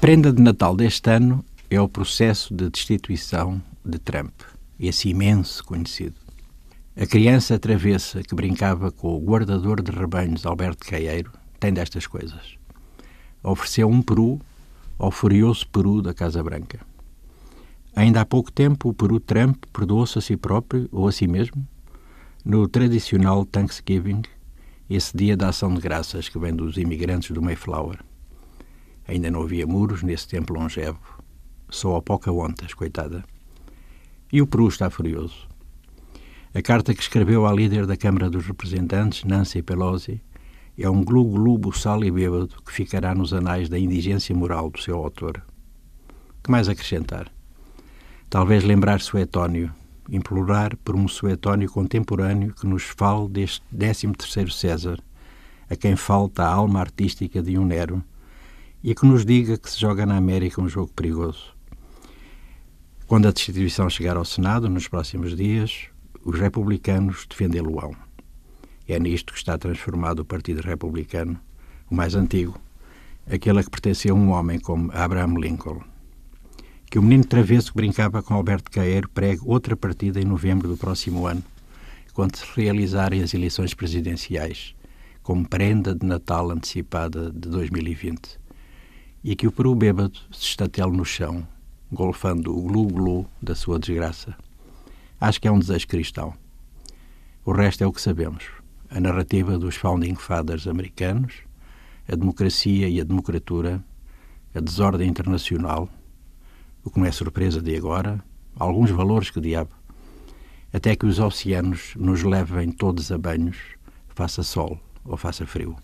Prenda de Natal deste ano é o processo de destituição de Trump, esse imenso conhecido. A criança travessa que brincava com o guardador de rebanhos Alberto Caeiro tem destas coisas. Ofereceu um peru ao furioso peru da Casa Branca. Ainda há pouco tempo, o peru Trump perdoou-se a si próprio ou a si mesmo no tradicional Thanksgiving, esse dia da ação de graças que vem dos imigrantes do Mayflower. Ainda não havia muros nesse tempo longevo. Só a Pocahontas, coitada. E o Peru está furioso. A carta que escreveu à líder da Câmara dos Representantes, Nancy Pelosi, é um glu-glu buçal e bêbado que ficará nos anais da indigência moral do seu autor. Que mais acrescentar? Talvez lembrar Suetónio, implorar por um Suetónio contemporâneo que nos fale deste 13º César, a quem falta a alma artística de um Nero, e que nos diga que se joga na América um jogo perigoso. Quando a destituição chegar ao Senado, nos próximos dias, os republicanos defendê-lo-ão. É nisto que está transformado o Partido Republicano, o mais antigo, aquele a que pertencia um homem como Abraham Lincoln. Que o menino travesso que brincava com Alberto Caeiro pregue outra partida em novembro do próximo ano, quando se realizarem as eleições presidenciais, como prenda de Natal antecipada de 2020 e que o peru bêbado se estatele no chão, golfando o glu-glu da sua desgraça. Acho que é um desejo cristão. O resto é o que sabemos. A narrativa dos Founding Fathers americanos, a democracia e a democratura, a desordem internacional, o que não é surpresa de agora, alguns valores que diabo, até que os oceanos nos levem todos a banhos, faça sol ou faça frio.